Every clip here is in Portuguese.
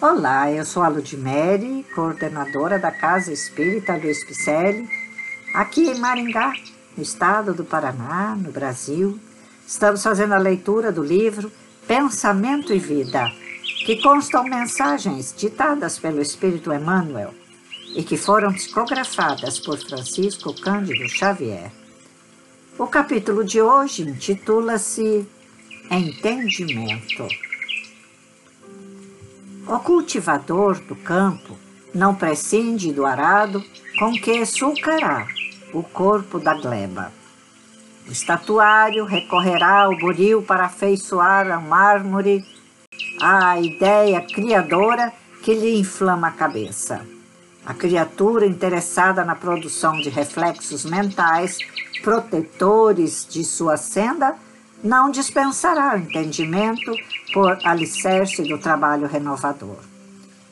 Olá, eu sou a Ludmere, coordenadora da Casa Espírita Luiz Picelli, aqui em Maringá, no estado do Paraná, no Brasil. Estamos fazendo a leitura do livro Pensamento e Vida, que constam mensagens ditadas pelo Espírito Emmanuel e que foram psicografadas por Francisco Cândido Xavier. O capítulo de hoje intitula-se Entendimento. O cultivador do campo não prescinde do arado com que sulcará o corpo da gleba. O estatuário recorrerá ao buril para afeiçoar ao mármore a ideia criadora que lhe inflama a cabeça. A criatura interessada na produção de reflexos mentais protetores de sua senda não dispensará o entendimento por alicerce do trabalho renovador.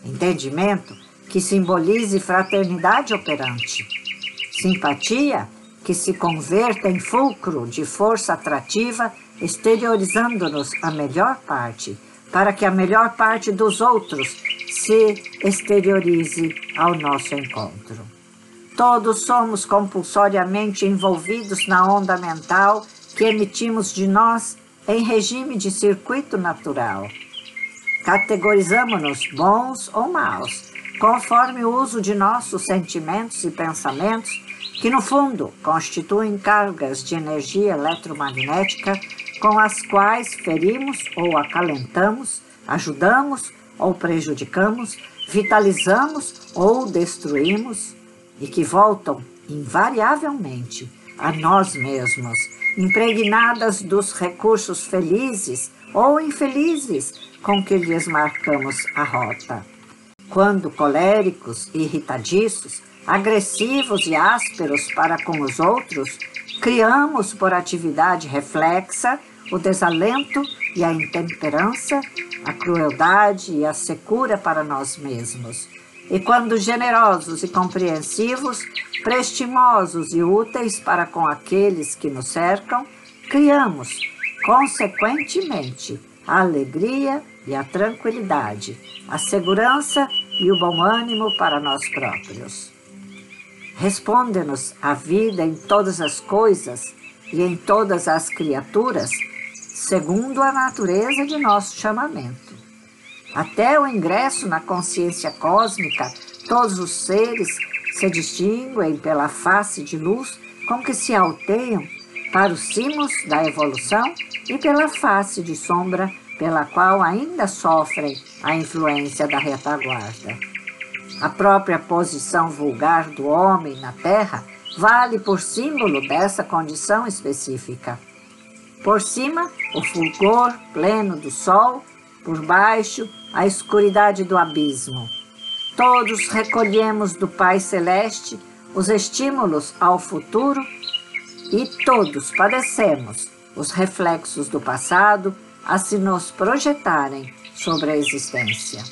Entendimento que simbolize fraternidade operante. Simpatia que se converta em fulcro de força atrativa, exteriorizando-nos a melhor parte, para que a melhor parte dos outros se exteriorize ao nosso encontro. Todos somos compulsoriamente envolvidos na onda mental que emitimos de nós em regime de circuito natural. Categorizamos-nos bons ou maus, conforme o uso de nossos sentimentos e pensamentos, que no fundo constituem cargas de energia eletromagnética com as quais ferimos ou acalentamos, ajudamos ou prejudicamos, vitalizamos ou destruímos e que voltam invariavelmente a nós mesmos impregnadas dos recursos felizes ou infelizes com que lhes marcamos a rota. Quando coléricos, irritadiços, agressivos e ásperos para com os outros, criamos por atividade reflexa o desalento e a intemperança, a crueldade e a secura para nós mesmos. E quando generosos e compreensivos, prestimosos e úteis para com aqueles que nos cercam, criamos, consequentemente, a alegria e a tranquilidade, a segurança e o bom ânimo para nós próprios. Responde-nos a vida em todas as coisas e em todas as criaturas, segundo a natureza de nosso chamamento. Até o ingresso na consciência cósmica, todos os seres se distinguem pela face de luz com que se alteiam para os cimos da evolução e pela face de sombra pela qual ainda sofrem a influência da retaguarda. A própria posição vulgar do homem na Terra vale por símbolo dessa condição específica. Por cima, o fulgor pleno do sol, por baixo, a escuridade do abismo. Todos recolhemos do Pai Celeste os estímulos ao futuro e todos padecemos os reflexos do passado a se nos projetarem sobre a existência.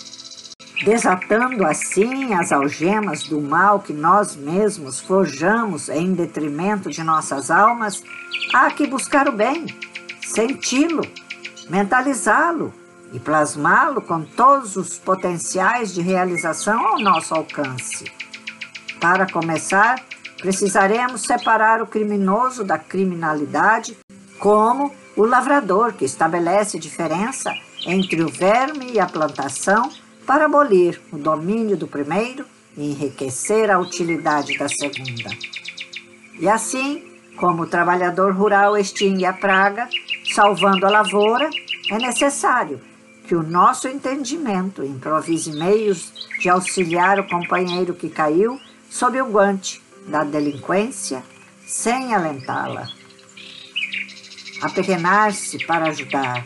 Desatando assim as algemas do mal que nós mesmos forjamos em detrimento de nossas almas, há que buscar o bem, senti-lo, mentalizá-lo e plasmá-lo com todos os potenciais de realização ao nosso alcance. Para começar, precisaremos separar o criminoso da criminalidade, como o lavrador que estabelece diferença entre o verme e a plantação para abolir o domínio do primeiro e enriquecer a utilidade da segunda. E assim, como o trabalhador rural extingue a praga, salvando a lavoura, é necessário que o nosso entendimento improvise meios de auxiliar o companheiro que caiu sob o guante da delinquência sem alentá-la. Apequenar-se para ajudar,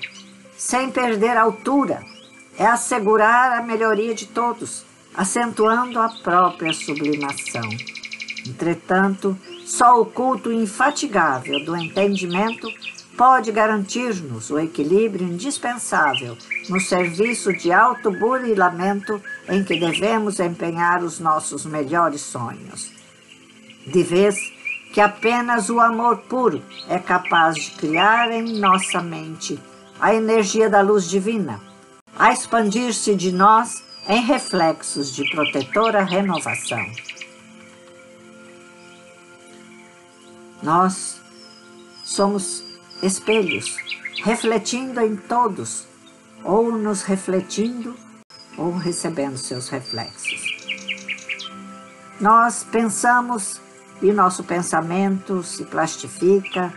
sem perder altura, é assegurar a melhoria de todos, acentuando a própria sublimação. Entretanto, só o culto infatigável do entendimento pode garantir-nos o equilíbrio indispensável no serviço de autoburilamento em que devemos empenhar os nossos melhores sonhos. De vez que apenas o amor puro é capaz de criar em nossa mente a energia da luz divina, a expandir-se de nós em reflexos de protetora renovação. Nós somos espelhos, refletindo em todos, ou nos refletindo, ou recebendo seus reflexos. Nós pensamos e nosso pensamento se plastifica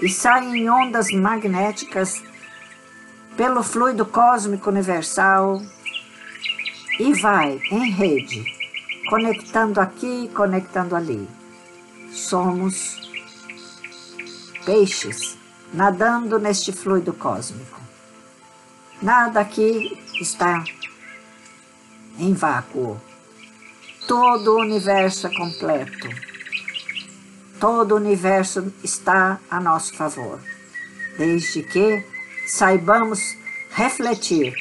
e sai em ondas magnéticas pelo fluido cósmico universal e vai em rede, conectando aqui, conectando ali. Somos peixes nadando neste fluido cósmico. Nada aqui está em vácuo. Todo o universo é completo. Todo o universo está a nosso favor, desde que saibamos refletir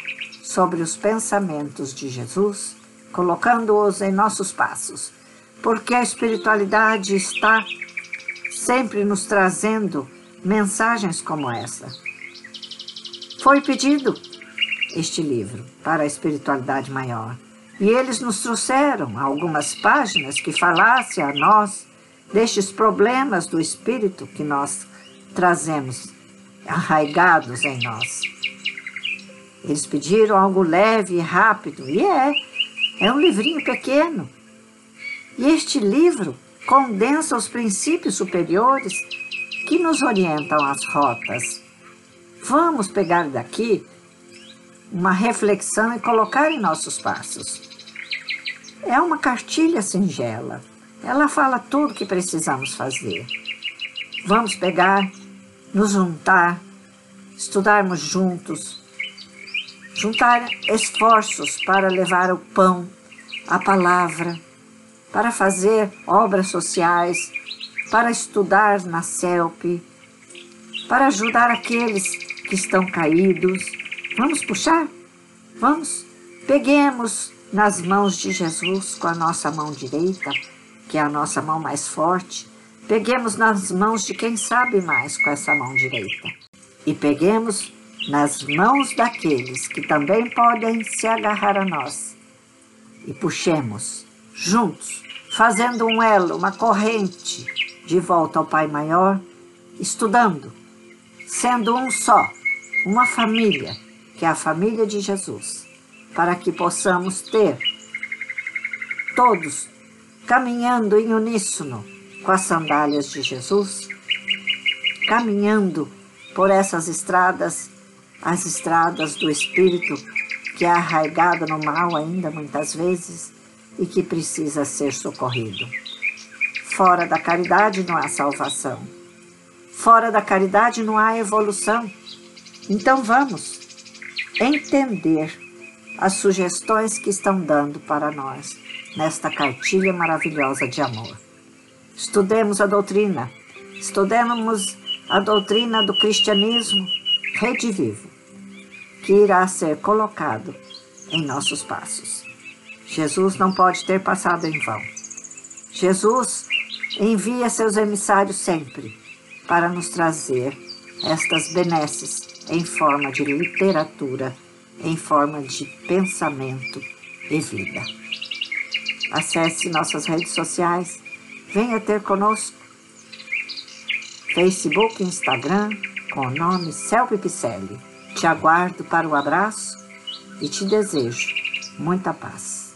sobre os pensamentos de Jesus, colocando-os em nossos passos, porque a espiritualidade está sempre nos trazendo mensagens como essa. Foi pedido este livro para a espiritualidade maior. E eles nos trouxeram algumas páginas que falassem a nós destes problemas do espírito que nós trazemos arraigados em nós. Eles pediram algo leve e rápido, e é, é um livrinho pequeno. E este livro condensa os princípios superiores que nos orientam as rotas. Vamos pegar daqui uma reflexão e colocar em nossos passos. É uma cartilha singela. Ela fala tudo o que precisamos fazer. Vamos pegar, nos juntar, estudarmos juntos, juntar esforços para levar o pão, a palavra, para fazer obras sociais, para estudar na CELP, para ajudar aqueles que estão caídos. Vamos puxar? Vamos? Peguemos nas mãos de Jesus com a nossa mão direita, que é a nossa mão mais forte. Peguemos nas mãos de quem sabe mais com essa mão direita. E peguemos nas mãos daqueles que também podem se agarrar a nós. E puxemos juntos, fazendo um elo, uma corrente de volta ao Pai Maior, estudando, sendo um só, uma família, que é a família de Jesus para que possamos ter todos caminhando em uníssono com as sandálias de Jesus, caminhando por essas estradas, as estradas do Espírito que é arraigado no mal ainda muitas vezes e que precisa ser socorrido. Fora da caridade não há salvação. Fora da caridade não há evolução. Então vamos entender as sugestões que estão dando para nós nesta cartilha maravilhosa de amor. Estudemos a doutrina, estudemos a doutrina do cristianismo redivivo, que irá ser colocado em nossos passos. Jesus não pode ter passado em vão. Jesus envia seus emissários sempre para nos trazer estas benesses em forma de literatura em forma de pensamento e vida. Acesse nossas redes sociais, venha ter conosco. Facebook e Instagram com o nome Celpe Picelli. Te aguardo para o abraço e te desejo muita paz.